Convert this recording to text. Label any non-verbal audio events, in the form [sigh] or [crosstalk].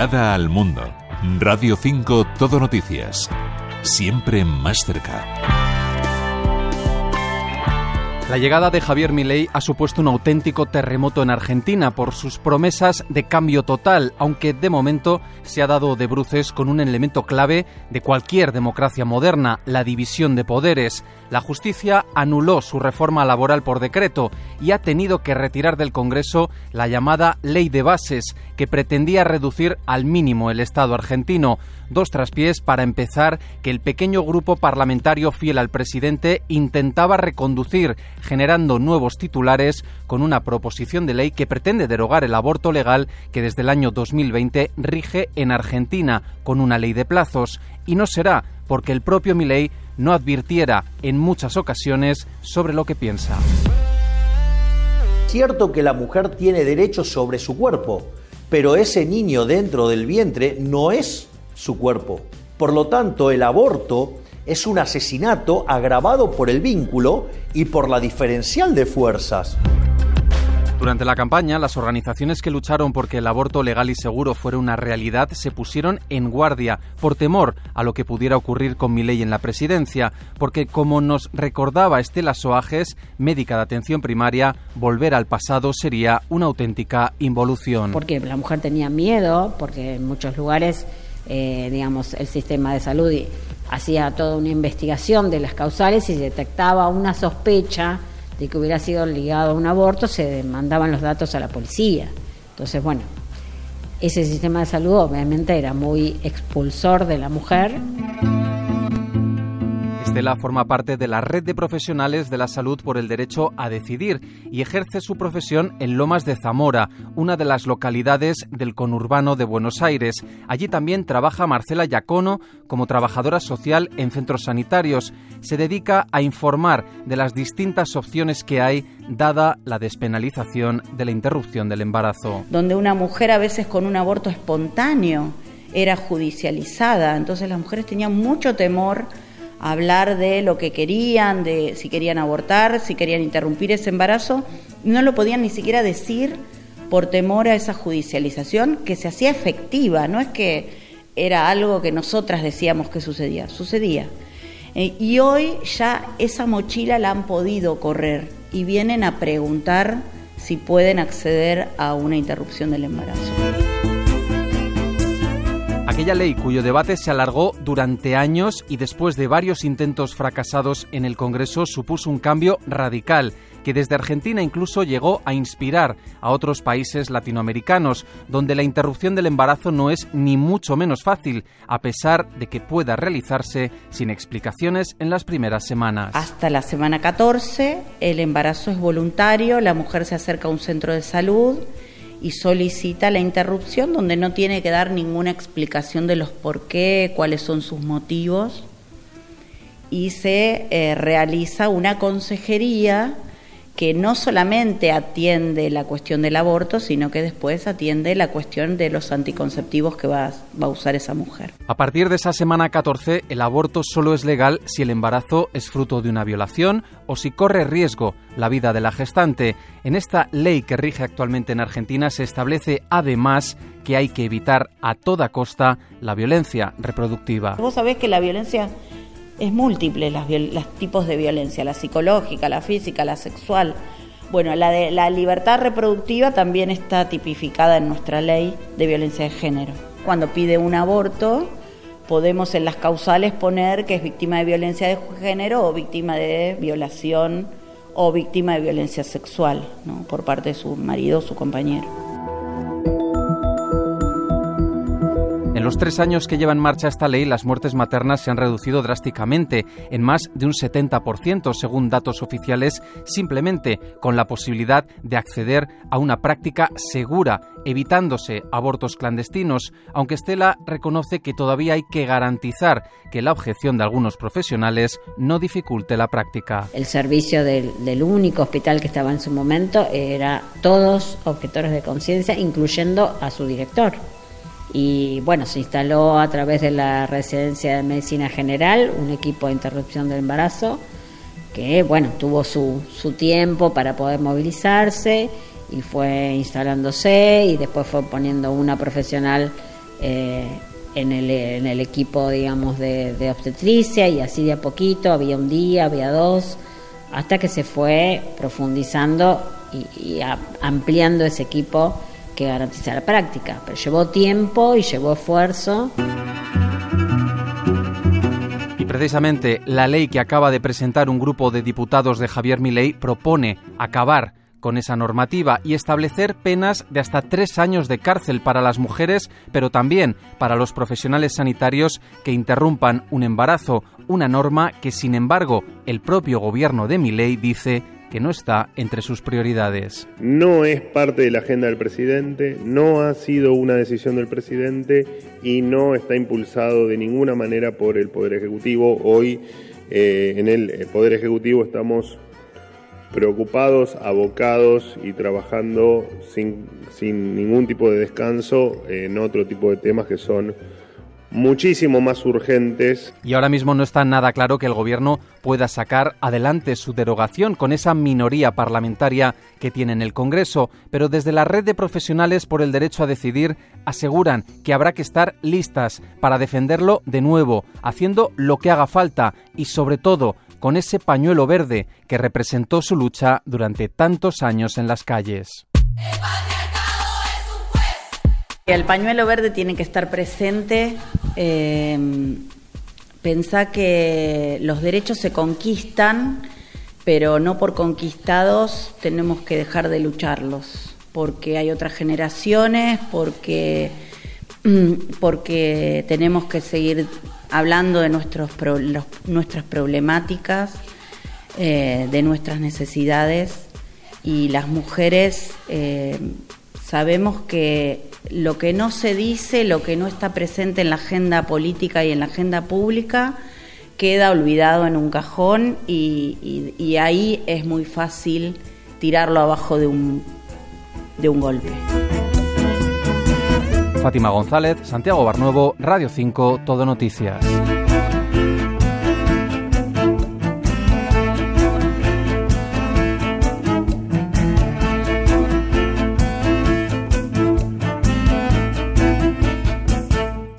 mirada al mundo. Radio 5 Todo Noticias. Siempre más cerca. La llegada de Javier Milei ha supuesto un auténtico terremoto en Argentina por sus promesas de cambio total, aunque de momento se ha dado de bruces con un elemento clave de cualquier democracia moderna, la división de poderes. La justicia anuló su reforma laboral por decreto y ha tenido que retirar del Congreso la llamada Ley de Bases, que pretendía reducir al mínimo el Estado argentino. Dos traspiés para empezar que el pequeño grupo parlamentario fiel al presidente intentaba reconducir generando nuevos titulares con una proposición de ley que pretende derogar el aborto legal que desde el año 2020 rige en Argentina con una ley de plazos. Y no será porque el propio Milei no advirtiera en muchas ocasiones sobre lo que piensa. Cierto que la mujer tiene derechos sobre su cuerpo, pero ese niño dentro del vientre no es su cuerpo. Por lo tanto, el aborto es un asesinato agravado por el vínculo y por la diferencial de fuerzas. Durante la campaña, las organizaciones que lucharon porque el aborto legal y seguro fuera una realidad se pusieron en guardia por temor a lo que pudiera ocurrir con ley en la presidencia, porque como nos recordaba Estela Soajes, médica de atención primaria, volver al pasado sería una auténtica involución. Porque la mujer tenía miedo, porque en muchos lugares, eh, digamos, el sistema de salud hacía toda una investigación de las causales y detectaba una sospecha de que hubiera sido ligado a un aborto, se mandaban los datos a la policía. Entonces, bueno, ese sistema de salud obviamente era muy expulsor de la mujer. Estela forma parte de la red de profesionales de la salud por el derecho a decidir y ejerce su profesión en Lomas de Zamora, una de las localidades del conurbano de Buenos Aires. Allí también trabaja Marcela Yacono como trabajadora social en centros sanitarios. Se dedica a informar de las distintas opciones que hay dada la despenalización de la interrupción del embarazo. Donde una mujer a veces con un aborto espontáneo era judicializada, entonces las mujeres tenían mucho temor hablar de lo que querían, de si querían abortar, si querían interrumpir ese embarazo, no lo podían ni siquiera decir por temor a esa judicialización que se hacía efectiva, no es que era algo que nosotras decíamos que sucedía, sucedía. Eh, y hoy ya esa mochila la han podido correr y vienen a preguntar si pueden acceder a una interrupción del embarazo aquella ley cuyo debate se alargó durante años y después de varios intentos fracasados en el Congreso supuso un cambio radical que desde Argentina incluso llegó a inspirar a otros países latinoamericanos, donde la interrupción del embarazo no es ni mucho menos fácil, a pesar de que pueda realizarse sin explicaciones en las primeras semanas. Hasta la semana 14 el embarazo es voluntario, la mujer se acerca a un centro de salud y solicita la interrupción donde no tiene que dar ninguna explicación de los por qué, cuáles son sus motivos y se eh, realiza una consejería que no solamente atiende la cuestión del aborto, sino que después atiende la cuestión de los anticonceptivos que va, va, a usar esa mujer. A partir de esa semana 14, el aborto solo es legal si el embarazo es fruto de una violación o si corre riesgo la vida de la gestante. En esta ley que rige actualmente en Argentina se establece además que hay que evitar a toda costa la violencia reproductiva. Vos sabés que la violencia es múltiple las, los tipos de violencia, la psicológica, la física, la sexual. Bueno, la de la libertad reproductiva también está tipificada en nuestra ley de violencia de género. Cuando pide un aborto, podemos en las causales poner que es víctima de violencia de género o víctima de violación o víctima de violencia sexual ¿no? por parte de su marido o su compañero. En los tres años que lleva en marcha esta ley, las muertes maternas se han reducido drásticamente, en más de un 70%, según datos oficiales, simplemente con la posibilidad de acceder a una práctica segura, evitándose abortos clandestinos, aunque Estela reconoce que todavía hay que garantizar que la objeción de algunos profesionales no dificulte la práctica. El servicio del, del único hospital que estaba en su momento era todos objetores de conciencia, incluyendo a su director y bueno, se instaló a través de la residencia de medicina general un equipo de interrupción del embarazo que bueno, tuvo su, su tiempo para poder movilizarse y fue instalándose y después fue poniendo una profesional eh, en, el, en, el, equipo, digamos, de, obstetricia y así de a poquito, había un día, había dos, hasta que se fue profundizando y, ampliando ese equipo que garantiza la práctica. Pero llevó tiempo y llevó esfuerzo. Y precisamente la ley que acaba de presentar un grupo de diputados de Javier Milei propone acabar con esa normativa y establecer penas de hasta tres años de cárcel para las mujeres, pero también para los profesionales sanitarios que interrumpan un embarazo, una norma que, sin embargo, el propio gobierno de Milei dice que no está entre sus prioridades. No es parte de la agenda del presidente, no ha sido una decisión del presidente y no está impulsado de ninguna manera por el Poder Ejecutivo. Hoy eh, en el Poder Ejecutivo estamos preocupados, abocados y trabajando sin, sin ningún tipo de descanso en otro tipo de temas que son muchísimo más urgentes. Y ahora mismo no está nada claro que el gobierno pueda sacar adelante su derogación con esa minoría parlamentaria que tiene en el Congreso, pero desde la red de profesionales por el derecho a decidir aseguran que habrá que estar listas para defenderlo de nuevo, haciendo lo que haga falta y sobre todo con ese pañuelo verde que representó su lucha durante tantos años en las calles. El pañuelo verde tiene que estar presente. Eh, pensá que los derechos se conquistan, pero no por conquistados tenemos que dejar de lucharlos, porque hay otras generaciones, porque, [clears throat] porque tenemos que seguir hablando de nuestros nuestras problemáticas, eh, de nuestras necesidades y las mujeres eh, sabemos que lo que no se dice, lo que no está presente en la agenda política y en la agenda pública, queda olvidado en un cajón y, ahí es muy fácil tirarlo abajo de un, de un golpe. Fátima González, Santiago Barnuevo, Radio 5, Todo Noticias.